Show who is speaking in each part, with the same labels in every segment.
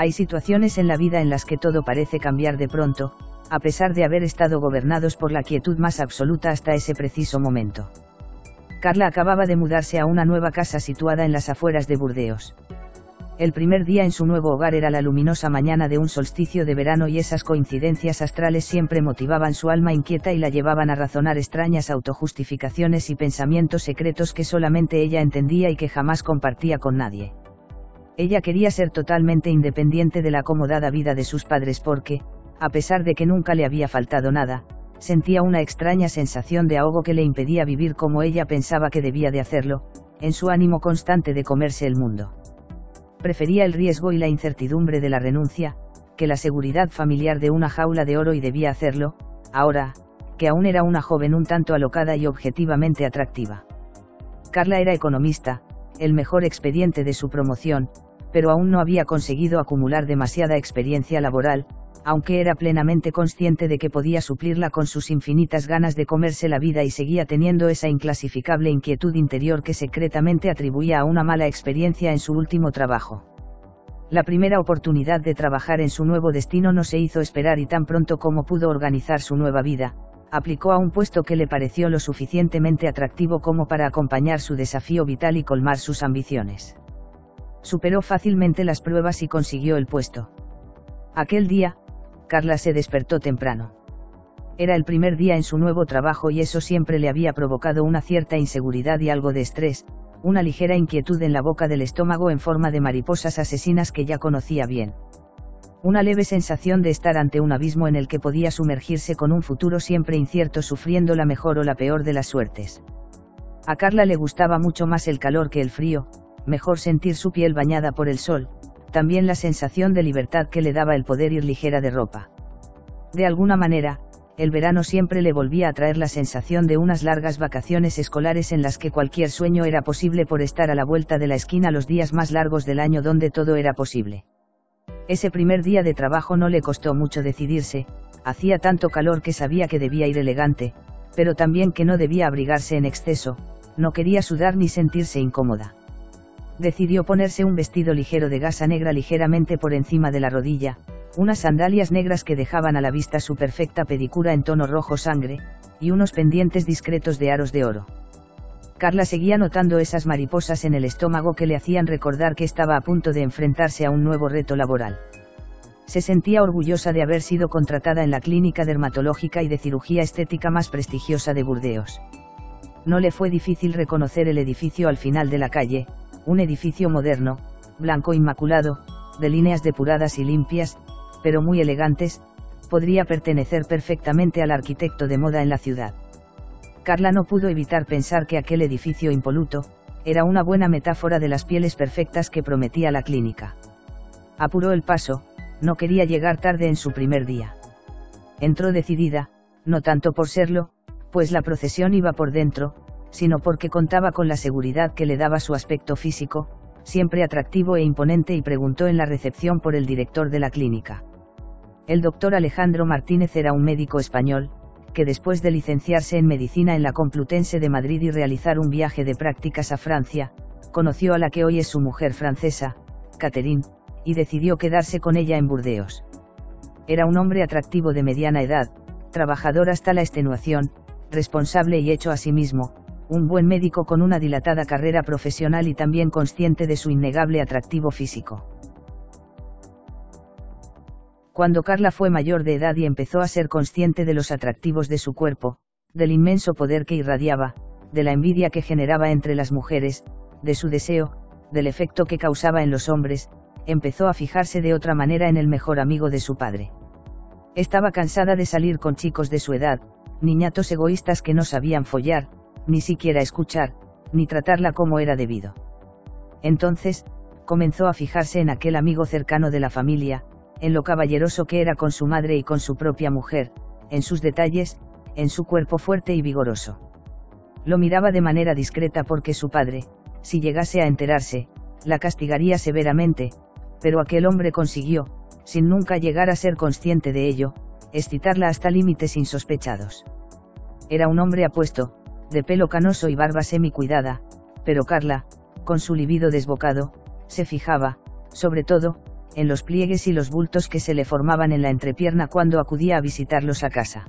Speaker 1: Hay situaciones en la vida en las que todo parece cambiar de pronto, a pesar de haber estado gobernados por la quietud más absoluta hasta ese preciso momento. Carla acababa de mudarse a una nueva casa situada en las afueras de Burdeos. El primer día en su nuevo hogar era la luminosa mañana de un solsticio de verano y esas coincidencias astrales siempre motivaban su alma inquieta y la llevaban a razonar extrañas autojustificaciones y pensamientos secretos que solamente ella entendía y que jamás compartía con nadie. Ella quería ser totalmente independiente de la acomodada vida de sus padres porque, a pesar de que nunca le había faltado nada, sentía una extraña sensación de ahogo que le impedía vivir como ella pensaba que debía de hacerlo, en su ánimo constante de comerse el mundo. Prefería el riesgo y la incertidumbre de la renuncia, que la seguridad familiar de una jaula de oro y debía hacerlo, ahora, que aún era una joven un tanto alocada y objetivamente atractiva. Carla era economista, el mejor expediente de su promoción, pero aún no había conseguido acumular demasiada experiencia laboral, aunque era plenamente consciente de que podía suplirla con sus infinitas ganas de comerse la vida y seguía teniendo esa inclasificable inquietud interior que secretamente atribuía a una mala experiencia en su último trabajo. La primera oportunidad de trabajar en su nuevo destino no se hizo esperar y tan pronto como pudo organizar su nueva vida, aplicó a un puesto que le pareció lo suficientemente atractivo como para acompañar su desafío vital y colmar sus ambiciones. Superó fácilmente las pruebas y consiguió el puesto. Aquel día, Carla se despertó temprano. Era el primer día en su nuevo trabajo y eso siempre le había provocado una cierta inseguridad y algo de estrés, una ligera inquietud en la boca del estómago en forma de mariposas asesinas que ya conocía bien. Una leve sensación de estar ante un abismo en el que podía sumergirse con un futuro siempre incierto sufriendo la mejor o la peor de las suertes. A Carla le gustaba mucho más el calor que el frío, mejor sentir su piel bañada por el sol, también la sensación de libertad que le daba el poder ir ligera de ropa. De alguna manera, el verano siempre le volvía a traer la sensación de unas largas vacaciones escolares en las que cualquier sueño era posible por estar a la vuelta de la esquina los días más largos del año donde todo era posible. Ese primer día de trabajo no le costó mucho decidirse, hacía tanto calor que sabía que debía ir elegante, pero también que no debía abrigarse en exceso, no quería sudar ni sentirse incómoda decidió ponerse un vestido ligero de gasa negra ligeramente por encima de la rodilla, unas sandalias negras que dejaban a la vista su perfecta pedicura en tono rojo sangre, y unos pendientes discretos de aros de oro. Carla seguía notando esas mariposas en el estómago que le hacían recordar que estaba a punto de enfrentarse a un nuevo reto laboral. Se sentía orgullosa de haber sido contratada en la clínica dermatológica y de cirugía estética más prestigiosa de Burdeos. No le fue difícil reconocer el edificio al final de la calle, un edificio moderno, blanco inmaculado, de líneas depuradas y limpias, pero muy elegantes, podría pertenecer perfectamente al arquitecto de moda en la ciudad. Carla no pudo evitar pensar que aquel edificio impoluto, era una buena metáfora de las pieles perfectas que prometía la clínica. Apuró el paso, no quería llegar tarde en su primer día. Entró decidida, no tanto por serlo, pues la procesión iba por dentro, sino porque contaba con la seguridad que le daba su aspecto físico, siempre atractivo e imponente y preguntó en la recepción por el director de la clínica. El doctor Alejandro Martínez era un médico español, que después de licenciarse en medicina en la Complutense de Madrid y realizar un viaje de prácticas a Francia, conoció a la que hoy es su mujer francesa, Catherine, y decidió quedarse con ella en Burdeos. Era un hombre atractivo de mediana edad, trabajador hasta la extenuación, responsable y hecho a sí mismo, un buen médico con una dilatada carrera profesional y también consciente de su innegable atractivo físico. Cuando Carla fue mayor de edad y empezó a ser consciente de los atractivos de su cuerpo, del inmenso poder que irradiaba, de la envidia que generaba entre las mujeres, de su deseo, del efecto que causaba en los hombres, empezó a fijarse de otra manera en el mejor amigo de su padre. Estaba cansada de salir con chicos de su edad, niñatos egoístas que no sabían follar, ni siquiera escuchar, ni tratarla como era debido. Entonces, comenzó a fijarse en aquel amigo cercano de la familia, en lo caballeroso que era con su madre y con su propia mujer, en sus detalles, en su cuerpo fuerte y vigoroso. Lo miraba de manera discreta porque su padre, si llegase a enterarse, la castigaría severamente, pero aquel hombre consiguió, sin nunca llegar a ser consciente de ello, excitarla hasta límites insospechados. Era un hombre apuesto, de pelo canoso y barba semi-cuidada, pero Carla, con su libido desbocado, se fijaba, sobre todo, en los pliegues y los bultos que se le formaban en la entrepierna cuando acudía a visitarlos a casa.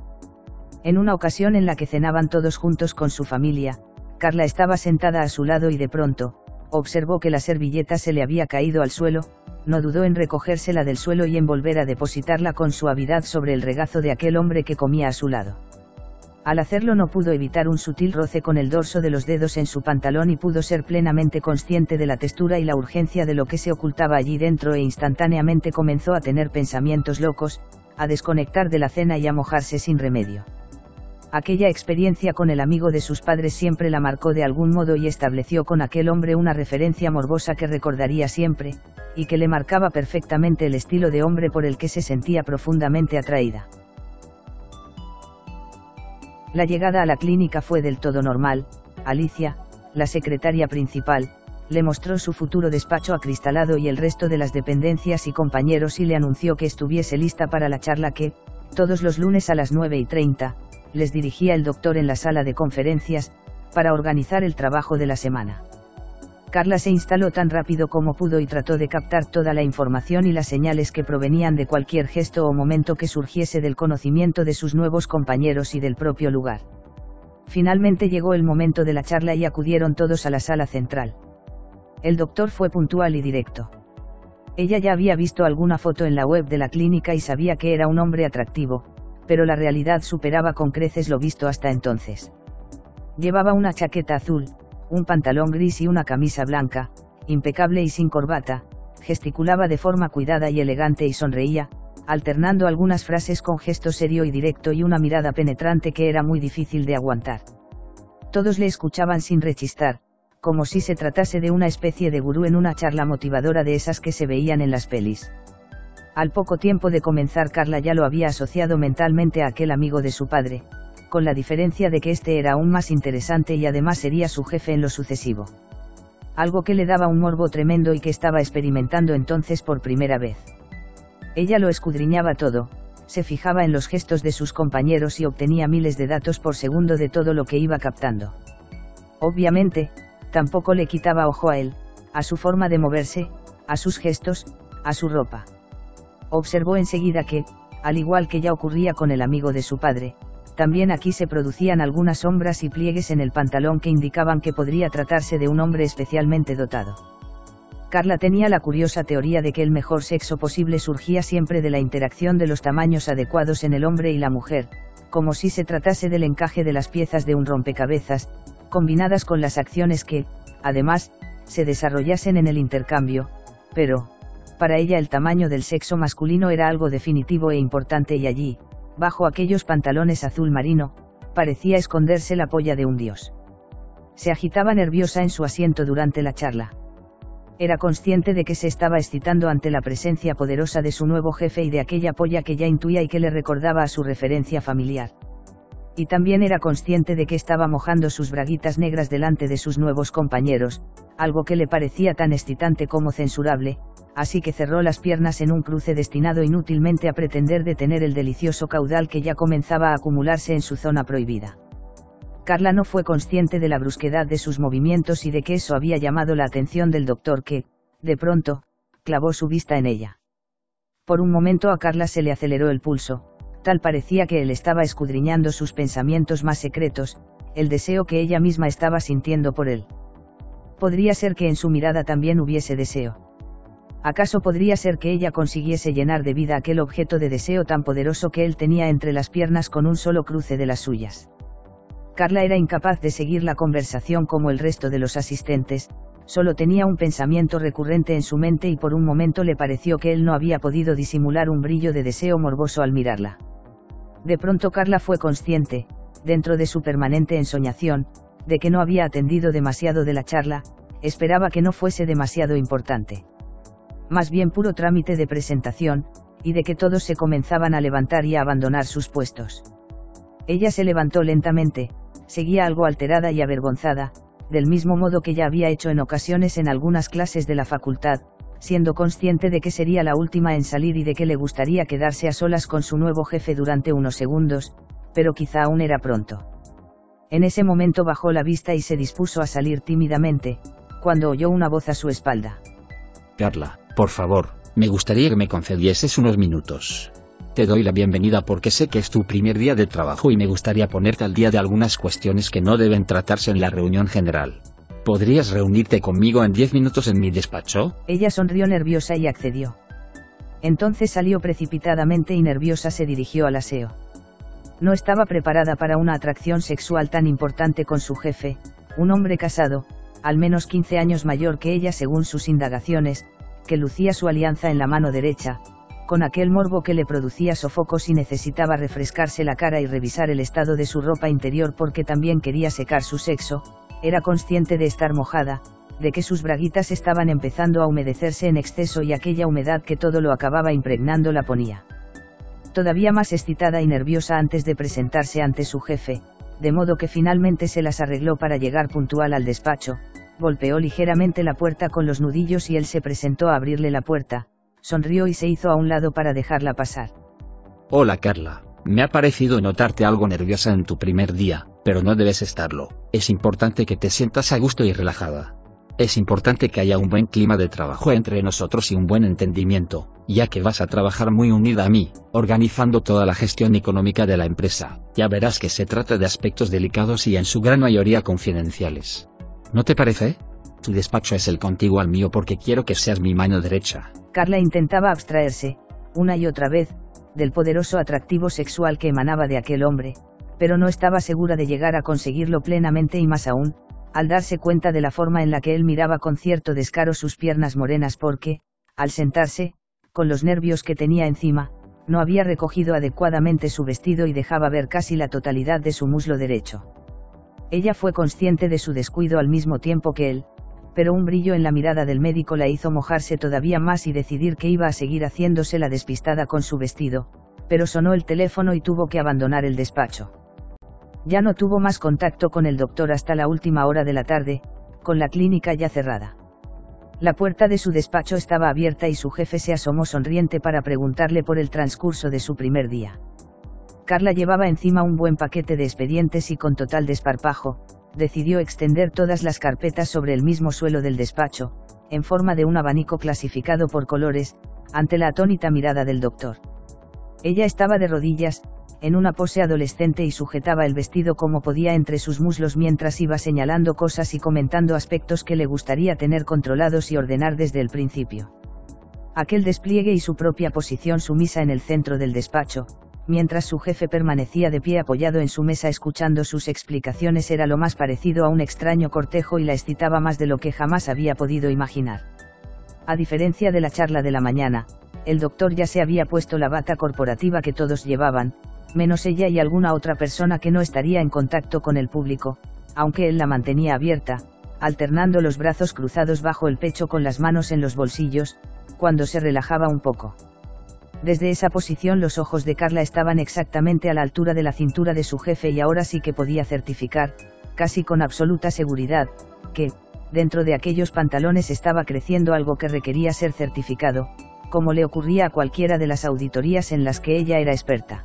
Speaker 1: En una ocasión en la que cenaban todos juntos con su familia, Carla estaba sentada a su lado y de pronto, observó que la servilleta se le había caído al suelo, no dudó en recogérsela del suelo y en volver a depositarla con suavidad sobre el regazo de aquel hombre que comía a su lado. Al hacerlo no pudo evitar un sutil roce con el dorso de los dedos en su pantalón y pudo ser plenamente consciente de la textura y la urgencia de lo que se ocultaba allí dentro e instantáneamente comenzó a tener pensamientos locos, a desconectar de la cena y a mojarse sin remedio. Aquella experiencia con el amigo de sus padres siempre la marcó de algún modo y estableció con aquel hombre una referencia morbosa que recordaría siempre, y que le marcaba perfectamente el estilo de hombre por el que se sentía profundamente atraída. La llegada a la clínica fue del todo normal, Alicia, la secretaria principal, le mostró su futuro despacho acristalado y el resto de las dependencias y compañeros y le anunció que estuviese lista para la charla que, todos los lunes a las 9 y 30, les dirigía el doctor en la sala de conferencias, para organizar el trabajo de la semana. Carla se instaló tan rápido como pudo y trató de captar toda la información y las señales que provenían de cualquier gesto o momento que surgiese del conocimiento de sus nuevos compañeros y del propio lugar. Finalmente llegó el momento de la charla y acudieron todos a la sala central. El doctor fue puntual y directo. Ella ya había visto alguna foto en la web de la clínica y sabía que era un hombre atractivo, pero la realidad superaba con creces lo visto hasta entonces. Llevaba una chaqueta azul, un pantalón gris y una camisa blanca, impecable y sin corbata, gesticulaba de forma cuidada y elegante y sonreía, alternando algunas frases con gesto serio y directo y una mirada penetrante que era muy difícil de aguantar. Todos le escuchaban sin rechistar, como si se tratase de una especie de gurú en una charla motivadora de esas que se veían en las pelis. Al poco tiempo de comenzar Carla ya lo había asociado mentalmente a aquel amigo de su padre, con la diferencia de que este era aún más interesante y además sería su jefe en lo sucesivo. Algo que le daba un morbo tremendo y que estaba experimentando entonces por primera vez. Ella lo escudriñaba todo, se fijaba en los gestos de sus compañeros y obtenía miles de datos por segundo de todo lo que iba captando. Obviamente, tampoco le quitaba ojo a él, a su forma de moverse, a sus gestos, a su ropa. Observó enseguida que, al igual que ya ocurría con el amigo de su padre, también aquí se producían algunas sombras y pliegues en el pantalón que indicaban que podría tratarse de un hombre especialmente dotado. Carla tenía la curiosa teoría de que el mejor sexo posible surgía siempre de la interacción de los tamaños adecuados en el hombre y la mujer, como si se tratase del encaje de las piezas de un rompecabezas, combinadas con las acciones que, además, se desarrollasen en el intercambio, pero, para ella el tamaño del sexo masculino era algo definitivo e importante y allí, bajo aquellos pantalones azul marino, parecía esconderse la polla de un dios. Se agitaba nerviosa en su asiento durante la charla. Era consciente de que se estaba excitando ante la presencia poderosa de su nuevo jefe y de aquella polla que ya intuía y que le recordaba a su referencia familiar. Y también era consciente de que estaba mojando sus braguitas negras delante de sus nuevos compañeros, algo que le parecía tan excitante como censurable, así que cerró las piernas en un cruce destinado inútilmente a pretender detener el delicioso caudal que ya comenzaba a acumularse en su zona prohibida. Carla no fue consciente de la brusquedad de sus movimientos y de que eso había llamado la atención del doctor que, de pronto, clavó su vista en ella. Por un momento a Carla se le aceleró el pulso, tal parecía que él estaba escudriñando sus pensamientos más secretos, el deseo que ella misma estaba sintiendo por él. Podría ser que en su mirada también hubiese deseo ¿Acaso podría ser que ella consiguiese llenar de vida aquel objeto de deseo tan poderoso que él tenía entre las piernas con un solo cruce de las suyas? Carla era incapaz de seguir la conversación como el resto de los asistentes, solo tenía un pensamiento recurrente en su mente y por un momento le pareció que él no había podido disimular un brillo de deseo morboso al mirarla. De pronto Carla fue consciente, dentro de su permanente ensoñación, de que no había atendido demasiado de la charla, esperaba que no fuese demasiado importante. Más bien puro trámite de presentación, y de que todos se comenzaban a levantar y a abandonar sus puestos. Ella se levantó lentamente, seguía algo alterada y avergonzada, del mismo modo que ya había hecho en ocasiones en algunas clases de la facultad, siendo consciente de que sería la última en salir y de que le gustaría quedarse a solas con su nuevo jefe durante unos segundos, pero quizá aún era pronto. En ese momento bajó la vista y se dispuso a salir tímidamente, cuando oyó una voz a su espalda.
Speaker 2: Carla, por favor, me gustaría que me concedieses unos minutos. Te doy la bienvenida porque sé que es tu primer día de trabajo y me gustaría ponerte al día de algunas cuestiones que no deben tratarse en la reunión general. ¿Podrías reunirte conmigo en diez minutos en mi despacho?
Speaker 1: Ella sonrió nerviosa y accedió. Entonces salió precipitadamente y nerviosa se dirigió al aseo. No estaba preparada para una atracción sexual tan importante con su jefe, un hombre casado, al menos 15 años mayor que ella según sus indagaciones, que lucía su alianza en la mano derecha, con aquel morbo que le producía sofocos y necesitaba refrescarse la cara y revisar el estado de su ropa interior porque también quería secar su sexo, era consciente de estar mojada, de que sus braguitas estaban empezando a humedecerse en exceso y aquella humedad que todo lo acababa impregnando la ponía. Todavía más excitada y nerviosa antes de presentarse ante su jefe, de modo que finalmente se las arregló para llegar puntual al despacho, golpeó ligeramente la puerta con los nudillos y él se presentó a abrirle la puerta, sonrió y se hizo a un lado para dejarla pasar.
Speaker 2: Hola Carla, me ha parecido notarte algo nerviosa en tu primer día, pero no debes estarlo, es importante que te sientas a gusto y relajada. Es importante que haya un buen clima de trabajo entre nosotros y un buen entendimiento, ya que vas a trabajar muy unida a mí, organizando toda la gestión económica de la empresa. Ya verás que se trata de aspectos delicados y en su gran mayoría confidenciales. ¿No te parece? Tu despacho es el contiguo al mío porque quiero que seas mi mano derecha.
Speaker 1: Carla intentaba abstraerse, una y otra vez, del poderoso atractivo sexual que emanaba de aquel hombre, pero no estaba segura de llegar a conseguirlo plenamente y más aún, al darse cuenta de la forma en la que él miraba con cierto descaro sus piernas morenas porque, al sentarse, con los nervios que tenía encima, no había recogido adecuadamente su vestido y dejaba ver casi la totalidad de su muslo derecho. Ella fue consciente de su descuido al mismo tiempo que él, pero un brillo en la mirada del médico la hizo mojarse todavía más y decidir que iba a seguir haciéndose la despistada con su vestido, pero sonó el teléfono y tuvo que abandonar el despacho. Ya no tuvo más contacto con el doctor hasta la última hora de la tarde, con la clínica ya cerrada. La puerta de su despacho estaba abierta y su jefe se asomó sonriente para preguntarle por el transcurso de su primer día. Carla llevaba encima un buen paquete de expedientes y con total desparpajo, decidió extender todas las carpetas sobre el mismo suelo del despacho, en forma de un abanico clasificado por colores, ante la atónita mirada del doctor. Ella estaba de rodillas, en una pose adolescente y sujetaba el vestido como podía entre sus muslos mientras iba señalando cosas y comentando aspectos que le gustaría tener controlados y ordenar desde el principio. Aquel despliegue y su propia posición sumisa en el centro del despacho, mientras su jefe permanecía de pie apoyado en su mesa escuchando sus explicaciones era lo más parecido a un extraño cortejo y la excitaba más de lo que jamás había podido imaginar. A diferencia de la charla de la mañana, el doctor ya se había puesto la bata corporativa que todos llevaban, menos ella y alguna otra persona que no estaría en contacto con el público, aunque él la mantenía abierta, alternando los brazos cruzados bajo el pecho con las manos en los bolsillos, cuando se relajaba un poco. Desde esa posición los ojos de Carla estaban exactamente a la altura de la cintura de su jefe y ahora sí que podía certificar, casi con absoluta seguridad, que, dentro de aquellos pantalones estaba creciendo algo que requería ser certificado, como le ocurría a cualquiera de las auditorías en las que ella era experta.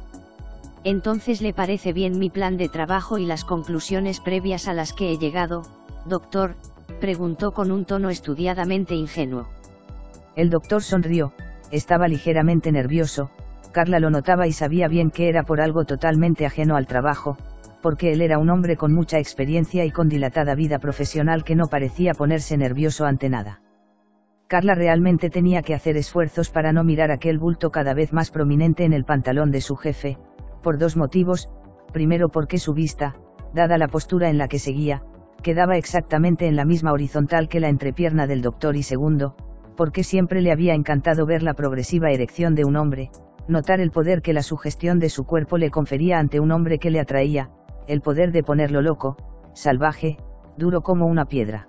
Speaker 3: Entonces le parece bien mi plan de trabajo y las conclusiones previas a las que he llegado, doctor, preguntó con un tono estudiadamente ingenuo.
Speaker 1: El doctor sonrió, estaba ligeramente nervioso, Carla lo notaba y sabía bien que era por algo totalmente ajeno al trabajo, porque él era un hombre con mucha experiencia y con dilatada vida profesional que no parecía ponerse nervioso ante nada. Carla realmente tenía que hacer esfuerzos para no mirar aquel bulto cada vez más prominente en el pantalón de su jefe, por dos motivos, primero porque su vista, dada la postura en la que seguía, quedaba exactamente en la misma horizontal que la entrepierna del doctor y segundo, porque siempre le había encantado ver la progresiva erección de un hombre, notar el poder que la sugestión de su cuerpo le confería ante un hombre que le atraía, el poder de ponerlo loco, salvaje, duro como una piedra.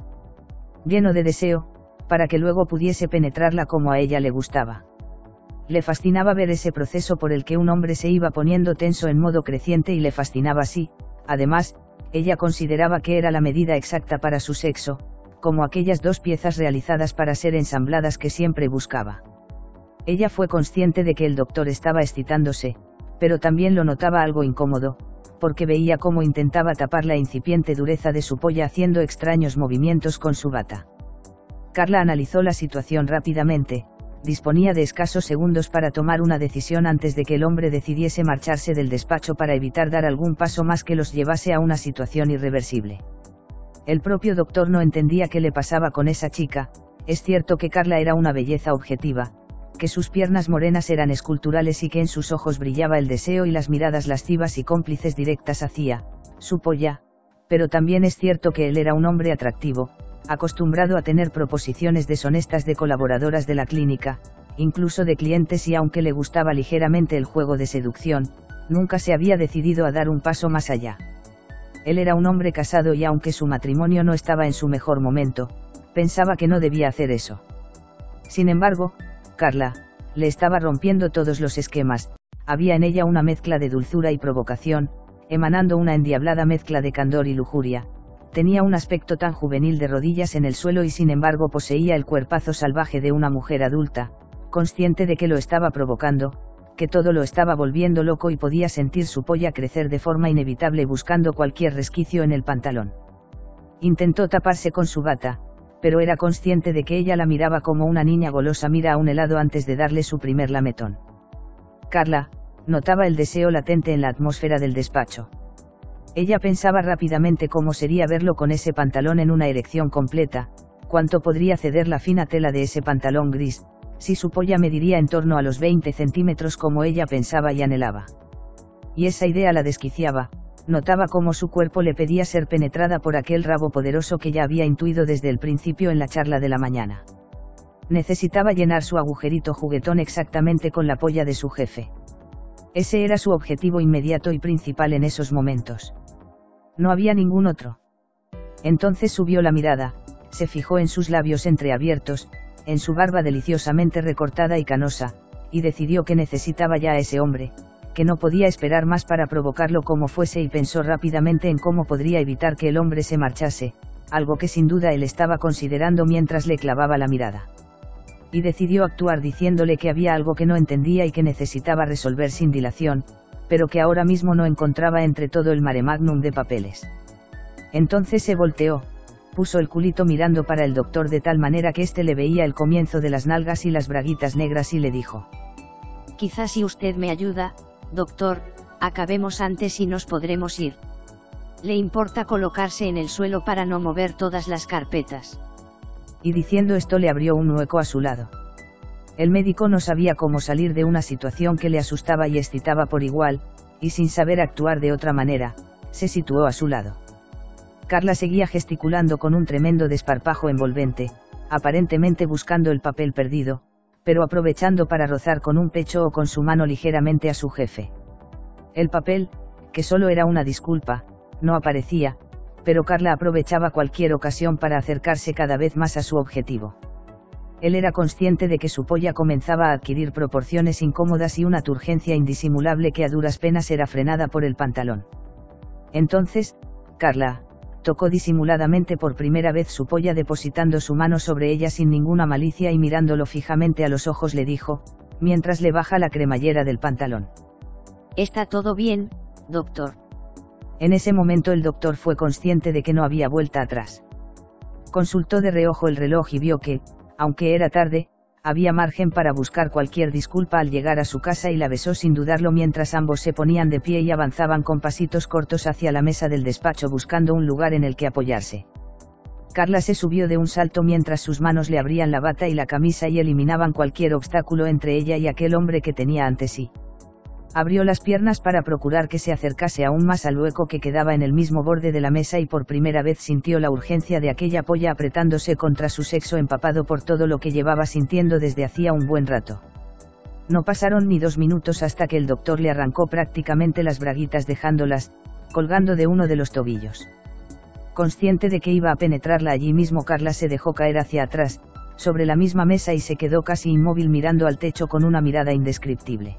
Speaker 1: Lleno de deseo, para que luego pudiese penetrarla como a ella le gustaba. Le fascinaba ver ese proceso por el que un hombre se iba poniendo tenso en modo creciente y le fascinaba así, además, ella consideraba que era la medida exacta para su sexo, como aquellas dos piezas realizadas para ser ensambladas que siempre buscaba. Ella fue consciente de que el doctor estaba excitándose, pero también lo notaba algo incómodo, porque veía cómo intentaba tapar la incipiente dureza de su polla haciendo extraños movimientos con su bata. Carla analizó la situación rápidamente, disponía de escasos segundos para tomar una decisión antes de que el hombre decidiese marcharse del despacho para evitar dar algún paso más que los llevase a una situación irreversible. El propio doctor no entendía qué le pasaba con esa chica, es cierto que Carla era una belleza objetiva, que sus piernas morenas eran esculturales y que en sus ojos brillaba el deseo y las miradas lascivas y cómplices directas hacia, su polla, pero también es cierto que él era un hombre atractivo, acostumbrado a tener proposiciones deshonestas de colaboradoras de la clínica, incluso de clientes y aunque le gustaba ligeramente el juego de seducción, nunca se había decidido a dar un paso más allá. Él era un hombre casado y aunque su matrimonio no estaba en su mejor momento, pensaba que no debía hacer eso. Sin embargo, Carla, le estaba rompiendo todos los esquemas, había en ella una mezcla de dulzura y provocación, emanando una endiablada mezcla de candor y lujuria, tenía un aspecto tan juvenil de rodillas en el suelo y sin embargo poseía el cuerpazo salvaje de una mujer adulta, consciente de que lo estaba provocando, que todo lo estaba volviendo loco y podía sentir su polla crecer de forma inevitable buscando cualquier resquicio en el pantalón. Intentó taparse con su bata, pero era consciente de que ella la miraba como una niña golosa mira a un helado antes de darle su primer lametón. Carla, notaba el deseo latente en la atmósfera del despacho. Ella pensaba rápidamente cómo sería verlo con ese pantalón en una erección completa, cuánto podría ceder la fina tela de ese pantalón gris, si su polla mediría en torno a los 20 centímetros como ella pensaba y anhelaba. Y esa idea la desquiciaba, notaba cómo su cuerpo le pedía ser penetrada por aquel rabo poderoso que ya había intuido desde el principio en la charla de la mañana. Necesitaba llenar su agujerito juguetón exactamente con la polla de su jefe. Ese era su objetivo inmediato y principal en esos momentos. No había ningún otro. Entonces subió la mirada, se fijó en sus labios entreabiertos, en su barba deliciosamente recortada y canosa, y decidió que necesitaba ya a ese hombre, que no podía esperar más para provocarlo como fuese y pensó rápidamente en cómo podría evitar que el hombre se marchase, algo que sin duda él estaba considerando mientras le clavaba la mirada. Y decidió actuar diciéndole que había algo que no entendía y que necesitaba resolver sin dilación, pero que ahora mismo no encontraba entre todo el mare magnum de papeles. Entonces se volteó, puso el culito mirando para el doctor de tal manera que éste le veía el comienzo de las nalgas y las braguitas negras y le dijo.
Speaker 3: Quizás si usted me ayuda, doctor, acabemos antes y nos podremos ir. Le importa colocarse en el suelo para no mover todas las carpetas.
Speaker 1: Y diciendo esto le abrió un hueco a su lado. El médico no sabía cómo salir de una situación que le asustaba y excitaba por igual, y sin saber actuar de otra manera, se situó a su lado. Carla seguía gesticulando con un tremendo desparpajo envolvente, aparentemente buscando el papel perdido, pero aprovechando para rozar con un pecho o con su mano ligeramente a su jefe. El papel, que solo era una disculpa, no aparecía, pero Carla aprovechaba cualquier ocasión para acercarse cada vez más a su objetivo. Él era consciente de que su polla comenzaba a adquirir proporciones incómodas y una turgencia indisimulable que a duras penas era frenada por el pantalón. Entonces, Carla, tocó disimuladamente por primera vez su polla depositando su mano sobre ella sin ninguna malicia y mirándolo fijamente a los ojos le dijo, mientras le baja la cremallera del pantalón.
Speaker 3: Está todo bien, doctor.
Speaker 1: En ese momento el doctor fue consciente de que no había vuelta atrás. Consultó de reojo el reloj y vio que, aunque era tarde, había margen para buscar cualquier disculpa al llegar a su casa y la besó sin dudarlo mientras ambos se ponían de pie y avanzaban con pasitos cortos hacia la mesa del despacho buscando un lugar en el que apoyarse. Carla se subió de un salto mientras sus manos le abrían la bata y la camisa y eliminaban cualquier obstáculo entre ella y aquel hombre que tenía ante sí. Abrió las piernas para procurar que se acercase aún más al hueco que quedaba en el mismo borde de la mesa y por primera vez sintió la urgencia de aquella polla apretándose contra su sexo empapado por todo lo que llevaba sintiendo desde hacía un buen rato. No pasaron ni dos minutos hasta que el doctor le arrancó prácticamente las braguitas dejándolas, colgando de uno de los tobillos. Consciente de que iba a penetrarla allí mismo, Carla se dejó caer hacia atrás, sobre la misma mesa y se quedó casi inmóvil mirando al techo con una mirada indescriptible.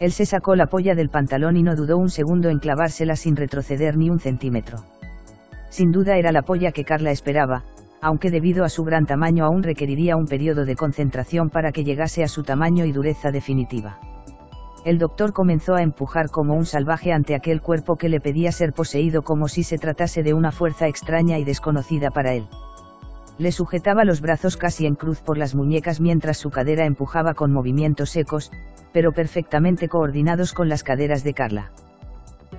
Speaker 1: Él se sacó la polla del pantalón y no dudó un segundo en clavársela sin retroceder ni un centímetro. Sin duda era la polla que Carla esperaba, aunque debido a su gran tamaño aún requeriría un periodo de concentración para que llegase a su tamaño y dureza definitiva el doctor comenzó a empujar como un salvaje ante aquel cuerpo que le pedía ser poseído como si se tratase de una fuerza extraña y desconocida para él. Le sujetaba los brazos casi en cruz por las muñecas mientras su cadera empujaba con movimientos secos, pero perfectamente coordinados con las caderas de Carla.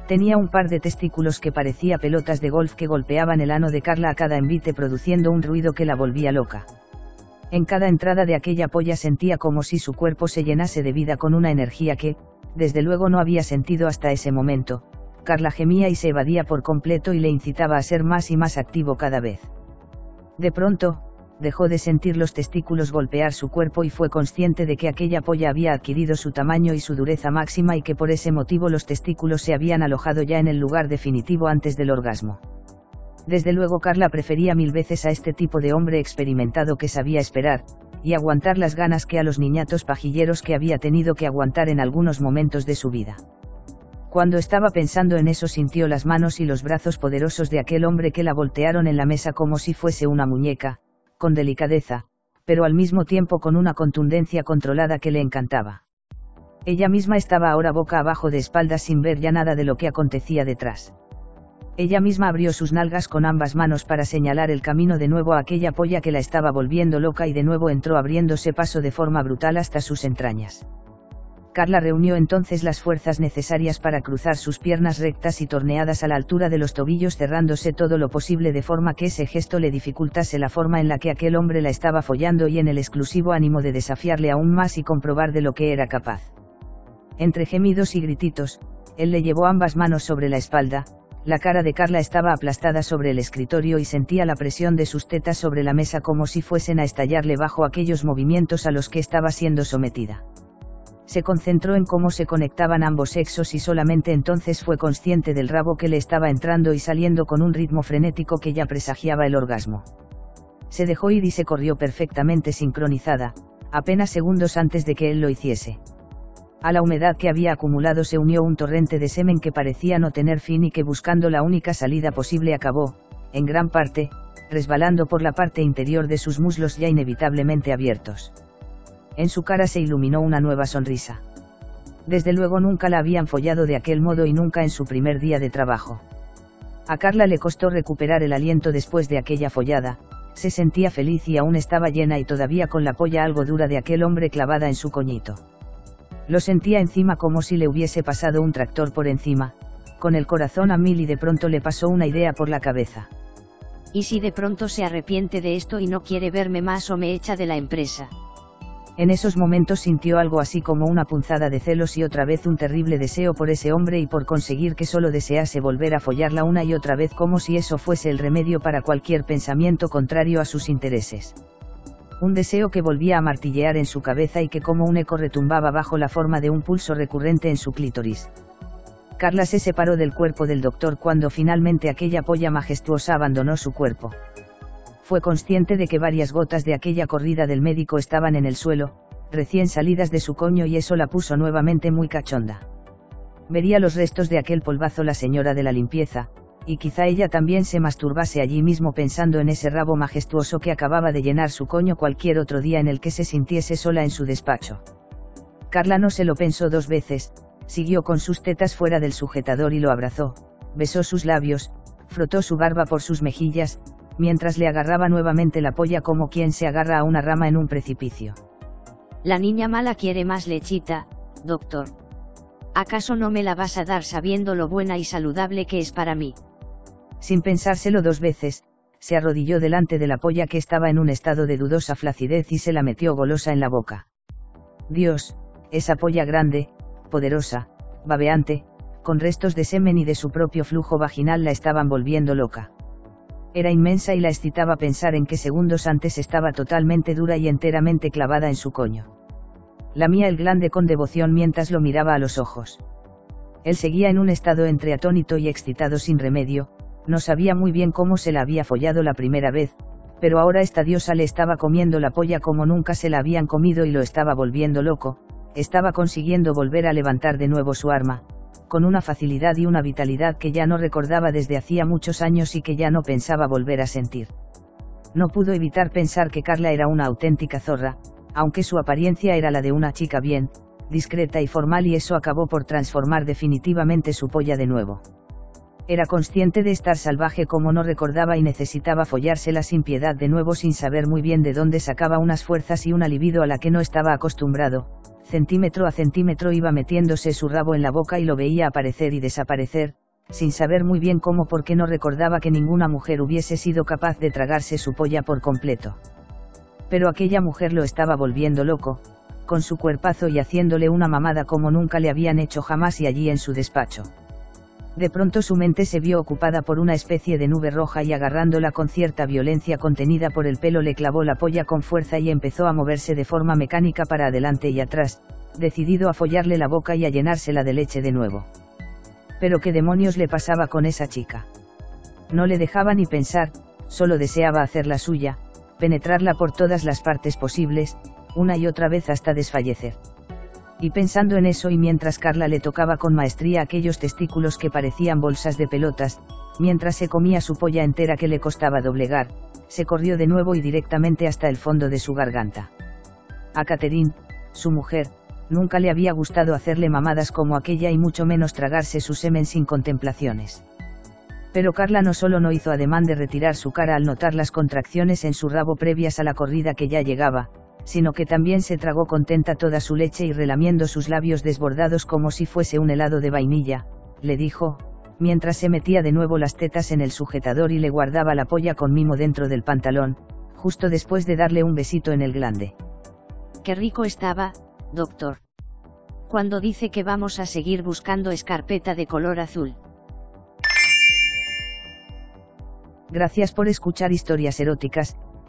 Speaker 1: Tenía un par de testículos que parecía pelotas de golf que golpeaban el ano de Carla a cada envite produciendo un ruido que la volvía loca. En cada entrada de aquella polla sentía como si su cuerpo se llenase de vida con una energía que, desde luego no había sentido hasta ese momento. Carla gemía y se evadía por completo y le incitaba a ser más y más activo cada vez. De pronto, dejó de sentir los testículos golpear su cuerpo y fue consciente de que aquella polla había adquirido su tamaño y su dureza máxima y que por ese motivo los testículos se habían alojado ya en el lugar definitivo antes del orgasmo. Desde luego Carla prefería mil veces a este tipo de hombre experimentado que sabía esperar, y aguantar las ganas que a los niñatos pajilleros que había tenido que aguantar en algunos momentos de su vida. Cuando estaba pensando en eso sintió las manos y los brazos poderosos de aquel hombre que la voltearon en la mesa como si fuese una muñeca, con delicadeza, pero al mismo tiempo con una contundencia controlada que le encantaba. Ella misma estaba ahora boca abajo de espaldas sin ver ya nada de lo que acontecía detrás. Ella misma abrió sus nalgas con ambas manos para señalar el camino de nuevo a aquella polla que la estaba volviendo loca y de nuevo entró abriéndose paso de forma brutal hasta sus entrañas. Carla reunió entonces las fuerzas necesarias para cruzar sus piernas rectas y torneadas a la altura de los tobillos cerrándose todo lo posible de forma que ese gesto le dificultase la forma en la que aquel hombre la estaba follando y en el exclusivo ánimo de desafiarle aún más y comprobar de lo que era capaz. Entre gemidos y grititos, él le llevó ambas manos sobre la espalda, la cara de Carla estaba aplastada sobre el escritorio y sentía la presión de sus tetas sobre la mesa como si fuesen a estallarle bajo aquellos movimientos a los que estaba siendo sometida. Se concentró en cómo se conectaban ambos sexos y solamente entonces fue consciente del rabo que le estaba entrando y saliendo con un ritmo frenético que ya presagiaba el orgasmo. Se dejó ir y se corrió perfectamente sincronizada, apenas segundos antes de que él lo hiciese. A la humedad que había acumulado se unió un torrente de semen que parecía no tener fin y que buscando la única salida posible acabó, en gran parte, resbalando por la parte interior de sus muslos ya inevitablemente abiertos. En su cara se iluminó una nueva sonrisa. Desde luego nunca la habían follado de aquel modo y nunca en su primer día de trabajo. A Carla le costó recuperar el aliento después de aquella follada, se sentía feliz y aún estaba llena y todavía con la polla algo dura de aquel hombre clavada en su coñito. Lo sentía encima como si le hubiese pasado un tractor por encima, con el corazón a mil y de pronto le pasó una idea por la cabeza.
Speaker 3: ¿Y si de pronto se arrepiente de esto y no quiere verme más o me echa de la empresa?
Speaker 1: En esos momentos sintió algo así como una punzada de celos y otra vez un terrible deseo por ese hombre y por conseguir que solo desease volver a follarla una y otra vez como si eso fuese el remedio para cualquier pensamiento contrario a sus intereses un deseo que volvía a martillear en su cabeza y que como un eco retumbaba bajo la forma de un pulso recurrente en su clítoris. Carla se separó del cuerpo del doctor cuando finalmente aquella polla majestuosa abandonó su cuerpo. Fue consciente de que varias gotas de aquella corrida del médico estaban en el suelo, recién salidas de su coño y eso la puso nuevamente muy cachonda. Vería los restos de aquel polvazo la señora de la limpieza, y quizá ella también se masturbase allí mismo pensando en ese rabo majestuoso que acababa de llenar su coño cualquier otro día en el que se sintiese sola en su despacho. Carla no se lo pensó dos veces, siguió con sus tetas fuera del sujetador y lo abrazó, besó sus labios, frotó su barba por sus mejillas, mientras le agarraba nuevamente la polla como quien se agarra a una rama en un precipicio.
Speaker 3: La niña mala quiere más lechita, doctor. ¿Acaso no me la vas a dar sabiendo lo buena y saludable que es para mí?
Speaker 1: sin pensárselo dos veces, se arrodilló delante de la polla que estaba en un estado de dudosa flacidez y se la metió golosa en la boca. Dios, esa polla grande, poderosa, babeante, con restos de semen y de su propio flujo vaginal la estaban volviendo loca. Era inmensa y la excitaba pensar en que segundos antes estaba totalmente dura y enteramente clavada en su coño. Lamía el glande con devoción mientras lo miraba a los ojos. Él seguía en un estado entre atónito y excitado sin remedio, no sabía muy bien cómo se la había follado la primera vez, pero ahora esta diosa le estaba comiendo la polla como nunca se la habían comido y lo estaba volviendo loco, estaba consiguiendo volver a levantar de nuevo su arma, con una facilidad y una vitalidad que ya no recordaba desde hacía muchos años y que ya no pensaba volver a sentir. No pudo evitar pensar que Carla era una auténtica zorra, aunque su apariencia era la de una chica bien, discreta y formal y eso acabó por transformar definitivamente su polla de nuevo. Era consciente de estar salvaje como no recordaba y necesitaba follársela sin piedad de nuevo sin saber muy bien de dónde sacaba unas fuerzas y una libido a la que no estaba acostumbrado, centímetro a centímetro iba metiéndose su rabo en la boca y lo veía aparecer y desaparecer, sin saber muy bien cómo porque no recordaba que ninguna mujer hubiese sido capaz de tragarse su polla por completo. Pero aquella mujer lo estaba volviendo loco, con su cuerpazo y haciéndole una mamada como nunca le habían hecho jamás y allí en su despacho. De pronto su mente se vio ocupada por una especie de nube roja y agarrándola con cierta violencia contenida por el pelo le clavó la polla con fuerza y empezó a moverse de forma mecánica para adelante y atrás, decidido a follarle la boca y a llenársela de leche de nuevo. Pero qué demonios le pasaba con esa chica. No le dejaba ni pensar, solo deseaba hacer la suya, penetrarla por todas las partes posibles, una y otra vez hasta desfallecer. Y pensando en eso y mientras Carla le tocaba con maestría aquellos testículos que parecían bolsas de pelotas, mientras se comía su polla entera que le costaba doblegar, se corrió de nuevo y directamente hasta el fondo de su garganta. A Catherine, su mujer, nunca le había gustado hacerle mamadas como aquella y mucho menos tragarse su semen sin contemplaciones. Pero Carla no solo no hizo ademán de retirar su cara al notar las contracciones en su rabo previas a la corrida que ya llegaba, sino que también se tragó contenta toda su leche y relamiendo sus labios desbordados como si fuese un helado de vainilla, le dijo, mientras se metía de nuevo las tetas en el sujetador y le guardaba la polla con mimo dentro del pantalón, justo después de darle un besito en el glande.
Speaker 3: Qué rico estaba, doctor. Cuando dice que vamos a seguir buscando escarpeta de color azul.
Speaker 1: Gracias por escuchar historias eróticas,